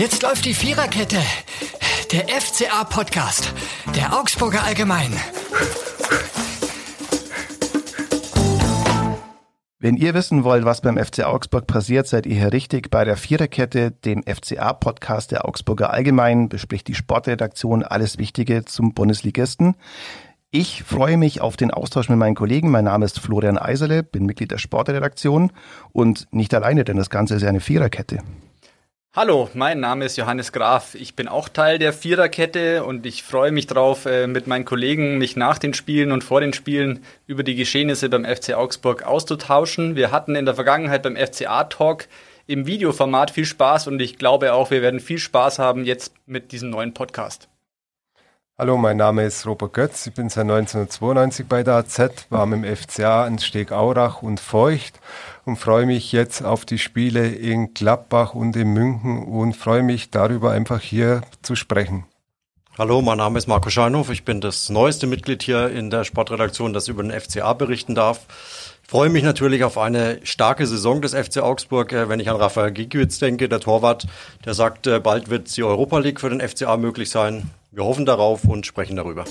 Jetzt läuft die Viererkette. Der FCA-Podcast. Der Augsburger Allgemein. Wenn ihr wissen wollt, was beim FC Augsburg passiert, seid ihr hier richtig bei der Viererkette, dem FCA-Podcast der Augsburger Allgemein, bespricht die Sportredaktion alles Wichtige zum Bundesligisten. Ich freue mich auf den Austausch mit meinen Kollegen. Mein Name ist Florian Eiserle, bin Mitglied der Sportredaktion und nicht alleine, denn das Ganze ist ja eine Viererkette. Hallo, mein Name ist Johannes Graf. Ich bin auch Teil der Viererkette und ich freue mich drauf, äh, mit meinen Kollegen mich nach den Spielen und vor den Spielen über die Geschehnisse beim FC Augsburg auszutauschen. Wir hatten in der Vergangenheit beim FCA Talk im Videoformat viel Spaß und ich glaube auch, wir werden viel Spaß haben jetzt mit diesem neuen Podcast. Hallo, mein Name ist Robert Götz. Ich bin seit 1992 bei der AZ, war dem FCA in Steg Aurach und Feucht und freue mich jetzt auf die Spiele in Gladbach und in München und freue mich darüber einfach hier zu sprechen. Hallo, mein Name ist Marco Scheinhoff. Ich bin das neueste Mitglied hier in der Sportredaktion, das über den FCA berichten darf. Ich freue mich natürlich auf eine starke Saison des FC Augsburg, äh, wenn ich an Rafael Gikiewicz denke, der Torwart, der sagt, äh, bald wird die Europa League für den FCA möglich sein. Wir hoffen darauf und sprechen darüber.